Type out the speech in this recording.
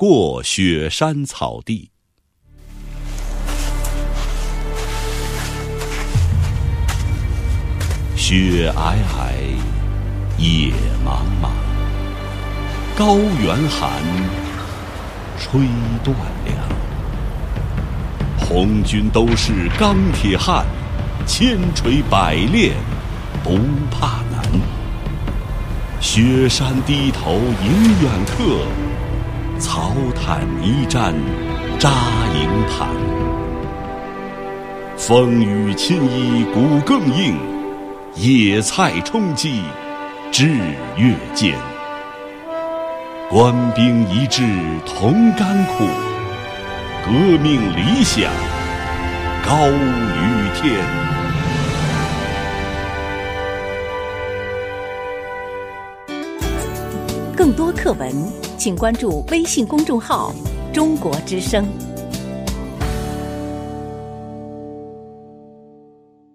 过雪山草地。雪皑皑，野茫茫，高原寒，吹断粮。红军都是钢铁汉，千锤百炼不怕难。雪山低头迎远客，草毯泥毡扎营盘。风雨侵衣骨更硬，野菜充饥日月坚。官兵一致同甘苦，革命理想高于天。更多课文，请关注微信公众号“中国之声”。